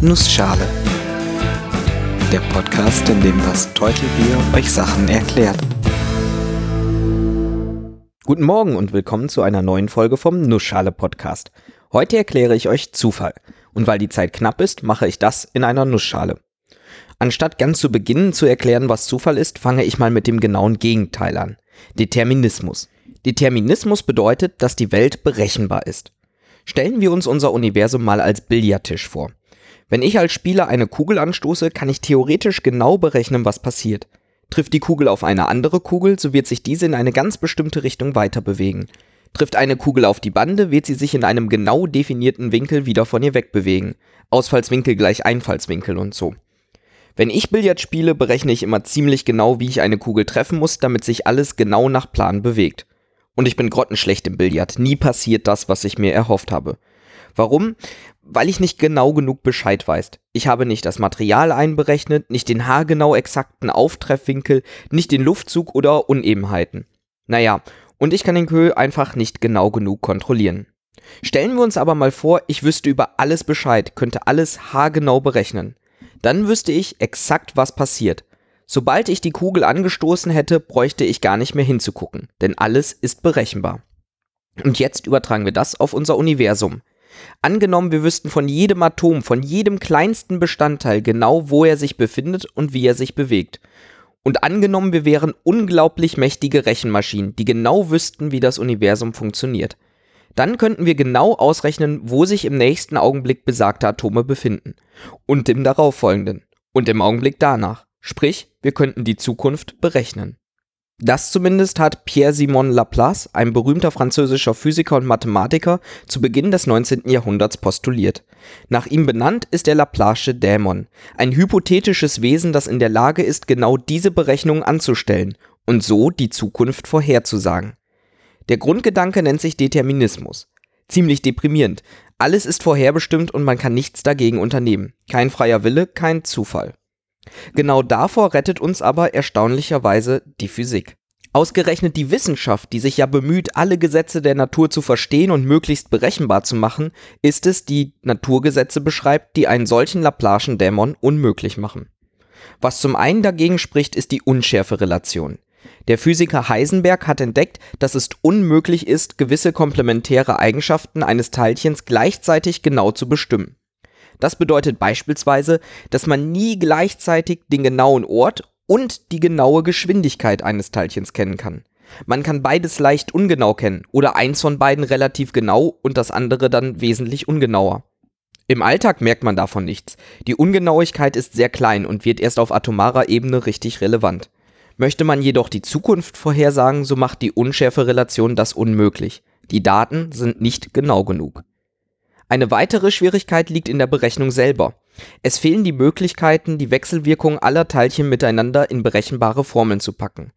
Nussschale. Der Podcast, in dem das Teutelbier euch Sachen erklärt. Guten Morgen und willkommen zu einer neuen Folge vom Nussschale Podcast. Heute erkläre ich euch Zufall. Und weil die Zeit knapp ist, mache ich das in einer Nussschale. Anstatt ganz zu Beginn zu erklären, was Zufall ist, fange ich mal mit dem genauen Gegenteil an. Determinismus. Determinismus bedeutet, dass die Welt berechenbar ist. Stellen wir uns unser Universum mal als Billardtisch vor. Wenn ich als Spieler eine Kugel anstoße, kann ich theoretisch genau berechnen, was passiert. Trifft die Kugel auf eine andere Kugel, so wird sich diese in eine ganz bestimmte Richtung weiter bewegen. Trifft eine Kugel auf die Bande, wird sie sich in einem genau definierten Winkel wieder von ihr wegbewegen. Ausfallswinkel gleich Einfallswinkel und so. Wenn ich Billard spiele, berechne ich immer ziemlich genau, wie ich eine Kugel treffen muss, damit sich alles genau nach Plan bewegt. Und ich bin grottenschlecht im Billard. Nie passiert das, was ich mir erhofft habe. Warum? Weil ich nicht genau genug Bescheid weiß. Ich habe nicht das Material einberechnet, nicht den haargenau exakten Auftreffwinkel, nicht den Luftzug oder Unebenheiten. Naja, und ich kann den Kö einfach nicht genau genug kontrollieren. Stellen wir uns aber mal vor, ich wüsste über alles Bescheid, könnte alles haargenau berechnen. Dann wüsste ich exakt, was passiert. Sobald ich die Kugel angestoßen hätte, bräuchte ich gar nicht mehr hinzugucken, denn alles ist berechenbar. Und jetzt übertragen wir das auf unser Universum. Angenommen, wir wüssten von jedem Atom, von jedem kleinsten Bestandteil genau, wo er sich befindet und wie er sich bewegt. Und angenommen, wir wären unglaublich mächtige Rechenmaschinen, die genau wüssten, wie das Universum funktioniert. Dann könnten wir genau ausrechnen, wo sich im nächsten Augenblick besagte Atome befinden. Und im darauffolgenden. Und im Augenblick danach. Sprich, wir könnten die Zukunft berechnen. Das zumindest hat Pierre-Simon Laplace, ein berühmter französischer Physiker und Mathematiker, zu Beginn des 19. Jahrhunderts postuliert. Nach ihm benannt ist der Laplace Dämon, ein hypothetisches Wesen, das in der Lage ist, genau diese Berechnungen anzustellen und so die Zukunft vorherzusagen. Der Grundgedanke nennt sich Determinismus. Ziemlich deprimierend. Alles ist vorherbestimmt und man kann nichts dagegen unternehmen. Kein freier Wille, kein Zufall. Genau davor rettet uns aber erstaunlicherweise die Physik. Ausgerechnet die Wissenschaft, die sich ja bemüht, alle Gesetze der Natur zu verstehen und möglichst berechenbar zu machen, ist es, die Naturgesetze beschreibt, die einen solchen Laplaschen Dämon unmöglich machen. Was zum einen dagegen spricht, ist die Unschärferelation. Der Physiker Heisenberg hat entdeckt, dass es unmöglich ist, gewisse komplementäre Eigenschaften eines Teilchens gleichzeitig genau zu bestimmen. Das bedeutet beispielsweise, dass man nie gleichzeitig den genauen Ort und die genaue Geschwindigkeit eines Teilchens kennen kann. Man kann beides leicht ungenau kennen oder eins von beiden relativ genau und das andere dann wesentlich ungenauer. Im Alltag merkt man davon nichts. Die Ungenauigkeit ist sehr klein und wird erst auf atomarer Ebene richtig relevant. Möchte man jedoch die Zukunft vorhersagen, so macht die Unschärferelation das unmöglich. Die Daten sind nicht genau genug. Eine weitere Schwierigkeit liegt in der Berechnung selber. Es fehlen die Möglichkeiten, die Wechselwirkung aller Teilchen miteinander in berechenbare Formeln zu packen.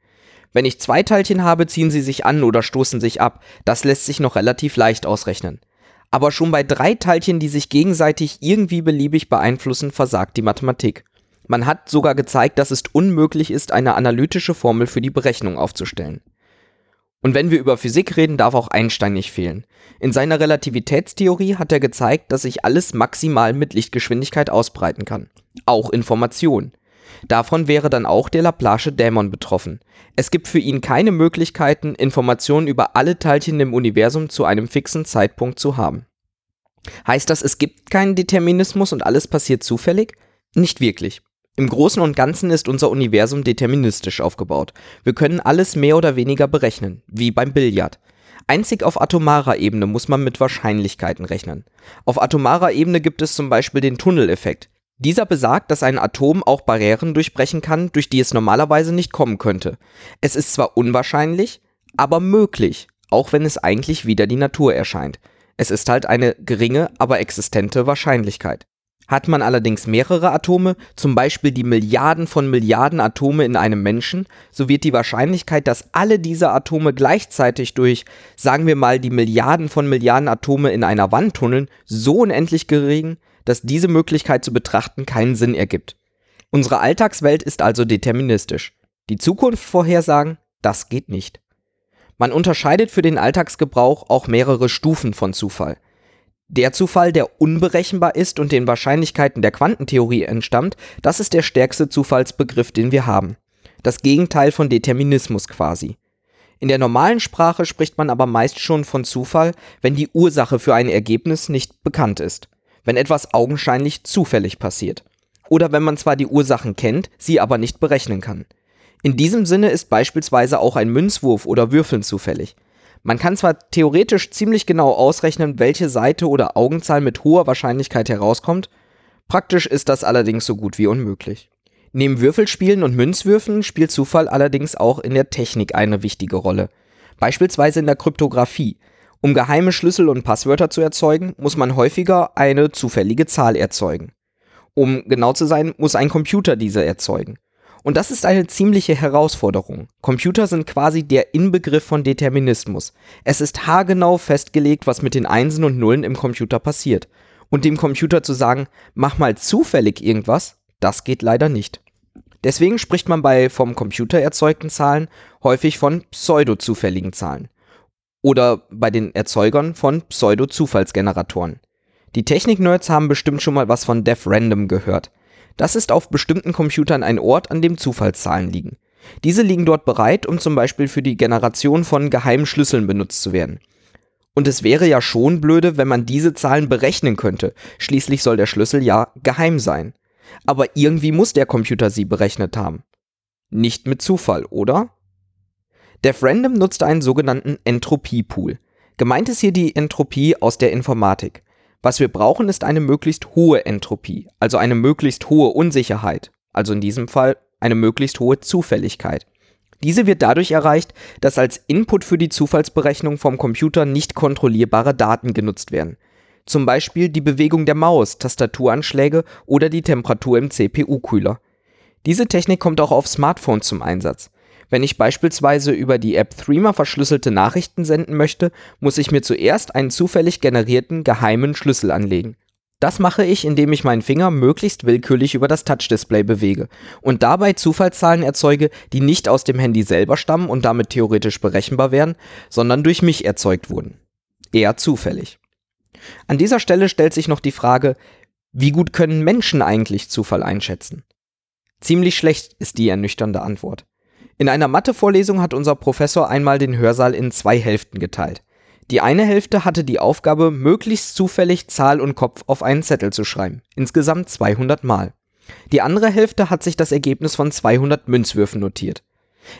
Wenn ich zwei Teilchen habe, ziehen sie sich an oder stoßen sich ab. Das lässt sich noch relativ leicht ausrechnen. Aber schon bei drei Teilchen, die sich gegenseitig irgendwie beliebig beeinflussen, versagt die Mathematik. Man hat sogar gezeigt, dass es unmöglich ist, eine analytische Formel für die Berechnung aufzustellen. Und wenn wir über Physik reden, darf auch Einstein nicht fehlen. In seiner Relativitätstheorie hat er gezeigt, dass sich alles maximal mit Lichtgeschwindigkeit ausbreiten kann. Auch Information. Davon wäre dann auch der Laplace Dämon betroffen. Es gibt für ihn keine Möglichkeiten, Informationen über alle Teilchen im Universum zu einem fixen Zeitpunkt zu haben. Heißt das, es gibt keinen Determinismus und alles passiert zufällig? Nicht wirklich. Im Großen und Ganzen ist unser Universum deterministisch aufgebaut. Wir können alles mehr oder weniger berechnen, wie beim Billard. Einzig auf atomarer Ebene muss man mit Wahrscheinlichkeiten rechnen. Auf atomarer Ebene gibt es zum Beispiel den Tunneleffekt. Dieser besagt, dass ein Atom auch Barrieren durchbrechen kann, durch die es normalerweise nicht kommen könnte. Es ist zwar unwahrscheinlich, aber möglich, auch wenn es eigentlich wieder die Natur erscheint. Es ist halt eine geringe, aber existente Wahrscheinlichkeit. Hat man allerdings mehrere Atome, zum Beispiel die Milliarden von Milliarden Atome in einem Menschen, so wird die Wahrscheinlichkeit, dass alle diese Atome gleichzeitig durch, sagen wir mal, die Milliarden von Milliarden Atome in einer Wand tunneln, so unendlich gering, dass diese Möglichkeit zu betrachten keinen Sinn ergibt. Unsere Alltagswelt ist also deterministisch. Die Zukunft vorhersagen, das geht nicht. Man unterscheidet für den Alltagsgebrauch auch mehrere Stufen von Zufall. Der Zufall, der unberechenbar ist und den Wahrscheinlichkeiten der Quantentheorie entstammt, das ist der stärkste Zufallsbegriff, den wir haben. Das Gegenteil von Determinismus quasi. In der normalen Sprache spricht man aber meist schon von Zufall, wenn die Ursache für ein Ergebnis nicht bekannt ist, wenn etwas augenscheinlich zufällig passiert. Oder wenn man zwar die Ursachen kennt, sie aber nicht berechnen kann. In diesem Sinne ist beispielsweise auch ein Münzwurf oder Würfeln zufällig. Man kann zwar theoretisch ziemlich genau ausrechnen, welche Seite oder Augenzahl mit hoher Wahrscheinlichkeit herauskommt, praktisch ist das allerdings so gut wie unmöglich. Neben Würfelspielen und Münzwürfen spielt Zufall allerdings auch in der Technik eine wichtige Rolle. Beispielsweise in der Kryptographie. Um geheime Schlüssel und Passwörter zu erzeugen, muss man häufiger eine zufällige Zahl erzeugen. Um genau zu sein, muss ein Computer diese erzeugen. Und das ist eine ziemliche Herausforderung. Computer sind quasi der Inbegriff von Determinismus. Es ist haargenau festgelegt, was mit den Einsen und Nullen im Computer passiert. Und dem Computer zu sagen, mach mal zufällig irgendwas, das geht leider nicht. Deswegen spricht man bei vom Computer erzeugten Zahlen häufig von pseudo-zufälligen Zahlen. Oder bei den Erzeugern von Pseudo-Zufallsgeneratoren. Die Technik-Nerds haben bestimmt schon mal was von Def Random gehört. Das ist auf bestimmten Computern ein Ort, an dem Zufallszahlen liegen. Diese liegen dort bereit, um zum Beispiel für die Generation von geheimen Schlüsseln benutzt zu werden. Und es wäre ja schon blöde, wenn man diese Zahlen berechnen könnte. Schließlich soll der Schlüssel ja geheim sein. Aber irgendwie muss der Computer sie berechnet haben. Nicht mit Zufall, oder? Def Random nutzt einen sogenannten Entropiepool. Gemeint ist hier die Entropie aus der Informatik. Was wir brauchen, ist eine möglichst hohe Entropie, also eine möglichst hohe Unsicherheit, also in diesem Fall eine möglichst hohe Zufälligkeit. Diese wird dadurch erreicht, dass als Input für die Zufallsberechnung vom Computer nicht kontrollierbare Daten genutzt werden. Zum Beispiel die Bewegung der Maus, Tastaturanschläge oder die Temperatur im CPU-Kühler. Diese Technik kommt auch auf Smartphones zum Einsatz. Wenn ich beispielsweise über die App Threema verschlüsselte Nachrichten senden möchte, muss ich mir zuerst einen zufällig generierten geheimen Schlüssel anlegen. Das mache ich, indem ich meinen Finger möglichst willkürlich über das Touchdisplay bewege und dabei Zufallszahlen erzeuge, die nicht aus dem Handy selber stammen und damit theoretisch berechenbar wären, sondern durch mich erzeugt wurden. Eher zufällig. An dieser Stelle stellt sich noch die Frage, wie gut können Menschen eigentlich Zufall einschätzen? Ziemlich schlecht ist die ernüchternde Antwort. In einer Mathevorlesung hat unser Professor einmal den Hörsaal in zwei Hälften geteilt. Die eine Hälfte hatte die Aufgabe, möglichst zufällig Zahl und Kopf auf einen Zettel zu schreiben, insgesamt 200 Mal. Die andere Hälfte hat sich das Ergebnis von 200 Münzwürfen notiert.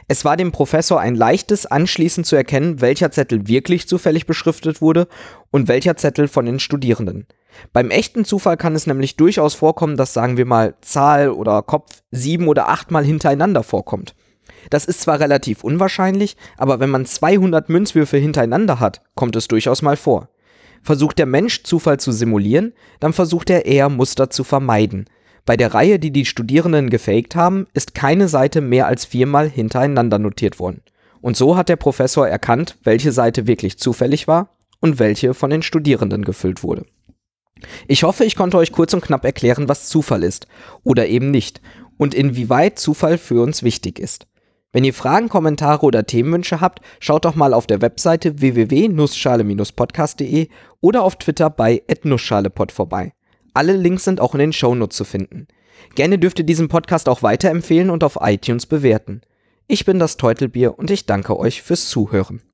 Es war dem Professor ein leichtes, anschließend zu erkennen, welcher Zettel wirklich zufällig beschriftet wurde und welcher Zettel von den Studierenden. Beim echten Zufall kann es nämlich durchaus vorkommen, dass sagen wir mal Zahl oder Kopf sieben oder achtmal hintereinander vorkommt. Das ist zwar relativ unwahrscheinlich, aber wenn man 200 Münzwürfe hintereinander hat, kommt es durchaus mal vor. Versucht der Mensch Zufall zu simulieren, dann versucht er eher Muster zu vermeiden. Bei der Reihe, die die Studierenden gefaked haben, ist keine Seite mehr als viermal hintereinander notiert worden. Und so hat der Professor erkannt, welche Seite wirklich zufällig war und welche von den Studierenden gefüllt wurde. Ich hoffe, ich konnte euch kurz und knapp erklären, was Zufall ist oder eben nicht und inwieweit Zufall für uns wichtig ist. Wenn ihr Fragen, Kommentare oder Themenwünsche habt, schaut doch mal auf der Webseite www.nussschale-podcast.de oder auf Twitter bei @nussschalepod vorbei. Alle Links sind auch in den Shownotes zu finden. Gerne dürft ihr diesen Podcast auch weiterempfehlen und auf iTunes bewerten. Ich bin das Teutelbier und ich danke euch fürs Zuhören.